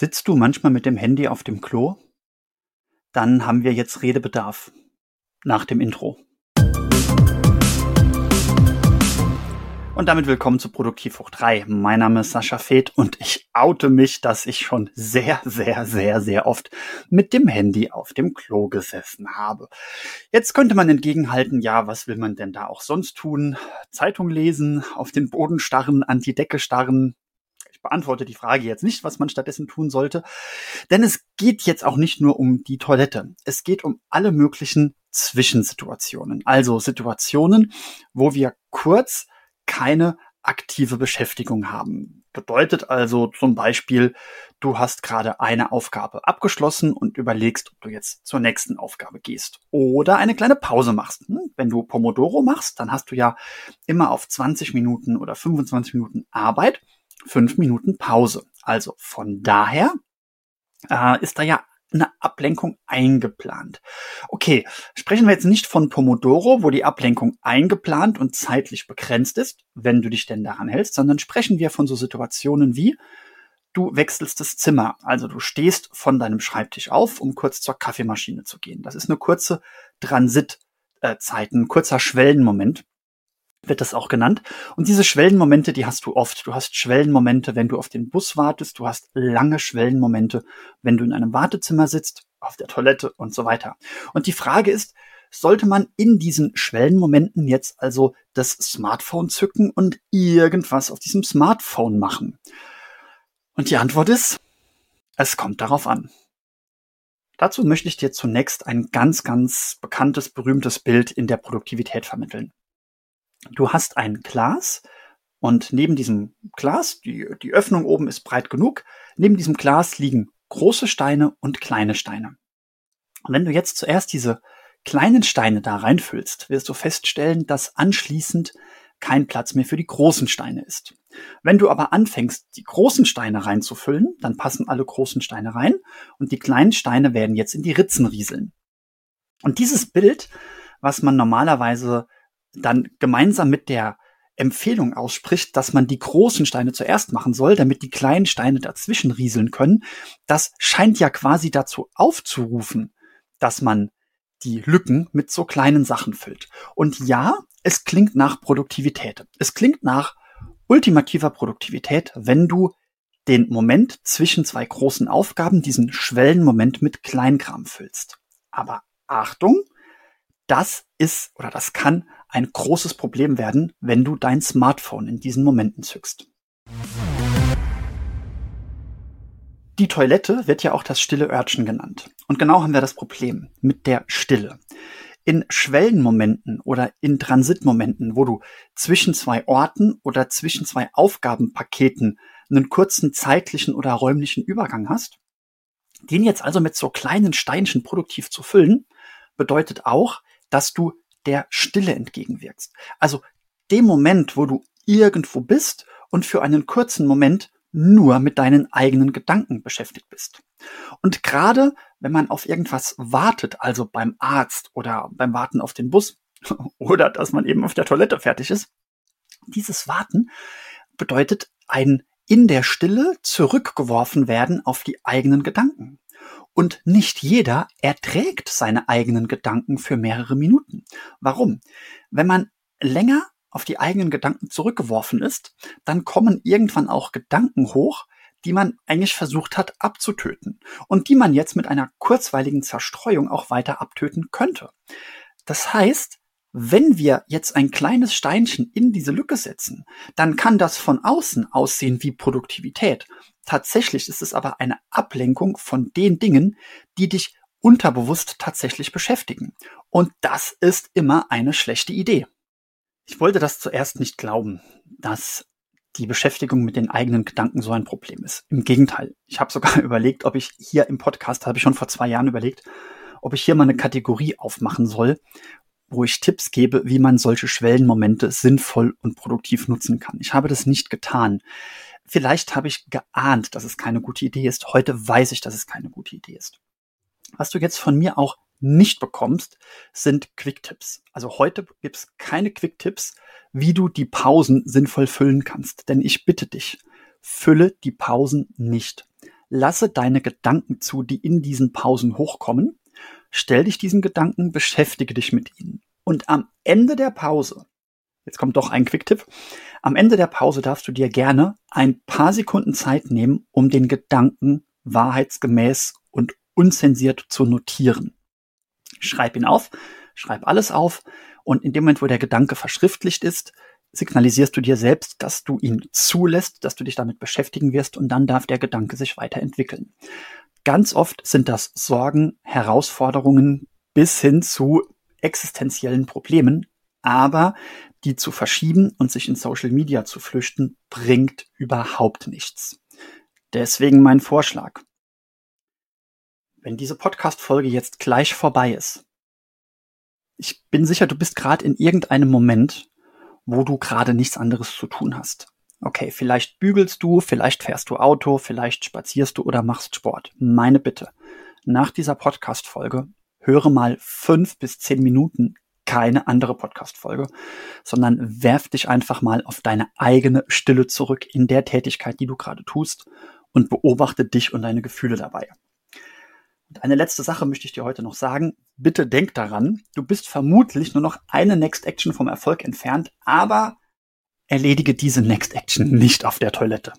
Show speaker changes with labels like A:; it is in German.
A: Sitzt du manchmal mit dem Handy auf dem Klo? Dann haben wir jetzt Redebedarf. Nach dem Intro. Und damit willkommen zu Produktiv hoch 3. Mein Name ist Sascha Feth und ich oute mich, dass ich schon sehr, sehr, sehr, sehr oft mit dem Handy auf dem Klo gesessen habe. Jetzt könnte man entgegenhalten, ja, was will man denn da auch sonst tun? Zeitung lesen, auf den Boden starren, an die Decke starren, ich beantworte die Frage jetzt nicht, was man stattdessen tun sollte, denn es geht jetzt auch nicht nur um die Toilette. Es geht um alle möglichen Zwischensituationen. Also Situationen, wo wir kurz keine aktive Beschäftigung haben. Bedeutet also zum Beispiel, du hast gerade eine Aufgabe abgeschlossen und überlegst, ob du jetzt zur nächsten Aufgabe gehst oder eine kleine Pause machst. Hm? Wenn du Pomodoro machst, dann hast du ja immer auf 20 Minuten oder 25 Minuten Arbeit fünf Minuten Pause. Also von daher äh, ist da ja eine Ablenkung eingeplant. Okay, sprechen wir jetzt nicht von Pomodoro, wo die Ablenkung eingeplant und zeitlich begrenzt ist, wenn du dich denn daran hältst, sondern sprechen wir von so Situationen wie, du wechselst das Zimmer. Also du stehst von deinem Schreibtisch auf, um kurz zur Kaffeemaschine zu gehen. Das ist eine kurze Transitzeit, ein kurzer Schwellenmoment wird das auch genannt. Und diese Schwellenmomente, die hast du oft. Du hast Schwellenmomente, wenn du auf den Bus wartest. Du hast lange Schwellenmomente, wenn du in einem Wartezimmer sitzt, auf der Toilette und so weiter. Und die Frage ist, sollte man in diesen Schwellenmomenten jetzt also das Smartphone zücken und irgendwas auf diesem Smartphone machen? Und die Antwort ist, es kommt darauf an. Dazu möchte ich dir zunächst ein ganz, ganz bekanntes, berühmtes Bild in der Produktivität vermitteln. Du hast ein Glas und neben diesem Glas, die, die Öffnung oben ist breit genug, neben diesem Glas liegen große Steine und kleine Steine. Und wenn du jetzt zuerst diese kleinen Steine da reinfüllst, wirst du feststellen, dass anschließend kein Platz mehr für die großen Steine ist. Wenn du aber anfängst, die großen Steine reinzufüllen, dann passen alle großen Steine rein und die kleinen Steine werden jetzt in die Ritzen rieseln. Und dieses Bild, was man normalerweise dann gemeinsam mit der Empfehlung ausspricht, dass man die großen Steine zuerst machen soll, damit die kleinen Steine dazwischen rieseln können, das scheint ja quasi dazu aufzurufen, dass man die Lücken mit so kleinen Sachen füllt. Und ja, es klingt nach Produktivität. Es klingt nach ultimativer Produktivität, wenn du den Moment zwischen zwei großen Aufgaben, diesen Schwellenmoment mit Kleinkram füllst. Aber Achtung, das ist oder das kann ein großes Problem werden, wenn du dein Smartphone in diesen Momenten zückst. Die Toilette wird ja auch das stille Örtchen genannt. Und genau haben wir das Problem mit der Stille. In Schwellenmomenten oder in Transitmomenten, wo du zwischen zwei Orten oder zwischen zwei Aufgabenpaketen einen kurzen zeitlichen oder räumlichen Übergang hast, den jetzt also mit so kleinen Steinchen produktiv zu füllen, bedeutet auch, dass du der Stille entgegenwirkst. Also dem Moment, wo du irgendwo bist und für einen kurzen Moment nur mit deinen eigenen Gedanken beschäftigt bist. Und gerade wenn man auf irgendwas wartet, also beim Arzt oder beim Warten auf den Bus oder dass man eben auf der Toilette fertig ist, dieses Warten bedeutet ein in der Stille zurückgeworfen werden auf die eigenen Gedanken. Und nicht jeder erträgt seine eigenen Gedanken für mehrere Minuten. Warum? Wenn man länger auf die eigenen Gedanken zurückgeworfen ist, dann kommen irgendwann auch Gedanken hoch, die man eigentlich versucht hat abzutöten und die man jetzt mit einer kurzweiligen Zerstreuung auch weiter abtöten könnte. Das heißt, wenn wir jetzt ein kleines Steinchen in diese Lücke setzen, dann kann das von außen aussehen wie Produktivität. Tatsächlich ist es aber eine Ablenkung von den Dingen, die dich unterbewusst tatsächlich beschäftigen. Und das ist immer eine schlechte Idee. Ich wollte das zuerst nicht glauben, dass die Beschäftigung mit den eigenen Gedanken so ein Problem ist. Im Gegenteil, ich habe sogar überlegt, ob ich hier im Podcast, habe ich schon vor zwei Jahren überlegt, ob ich hier mal eine Kategorie aufmachen soll, wo ich Tipps gebe, wie man solche Schwellenmomente sinnvoll und produktiv nutzen kann. Ich habe das nicht getan. Vielleicht habe ich geahnt, dass es keine gute Idee ist. Heute weiß ich, dass es keine gute Idee ist. Was du jetzt von mir auch nicht bekommst, sind Quick-Tipps. Also heute gibt es keine Quick-Tipps, wie du die Pausen sinnvoll füllen kannst. Denn ich bitte dich, fülle die Pausen nicht. lasse deine Gedanken zu, die in diesen Pausen hochkommen. Stell dich diesen Gedanken, beschäftige dich mit ihnen. Und am Ende der Pause, jetzt kommt doch ein Quick-Tipp, am Ende der Pause darfst du dir gerne ein paar Sekunden Zeit nehmen, um den Gedanken wahrheitsgemäß und unzensiert zu notieren. Schreib ihn auf, schreib alles auf und in dem Moment, wo der Gedanke verschriftlicht ist, signalisierst du dir selbst, dass du ihn zulässt, dass du dich damit beschäftigen wirst und dann darf der Gedanke sich weiterentwickeln. Ganz oft sind das Sorgen, Herausforderungen bis hin zu existenziellen Problemen, aber die zu verschieben und sich in Social Media zu flüchten, bringt überhaupt nichts. Deswegen mein Vorschlag. Wenn diese Podcast-Folge jetzt gleich vorbei ist, ich bin sicher, du bist gerade in irgendeinem Moment, wo du gerade nichts anderes zu tun hast. Okay, vielleicht bügelst du, vielleicht fährst du Auto, vielleicht spazierst du oder machst Sport. Meine Bitte. Nach dieser Podcast-Folge höre mal fünf bis zehn Minuten keine andere Podcast-Folge, sondern werf dich einfach mal auf deine eigene Stille zurück in der Tätigkeit, die du gerade tust und beobachte dich und deine Gefühle dabei. Und eine letzte Sache möchte ich dir heute noch sagen. Bitte denk daran, du bist vermutlich nur noch eine Next Action vom Erfolg entfernt, aber erledige diese Next Action nicht auf der Toilette.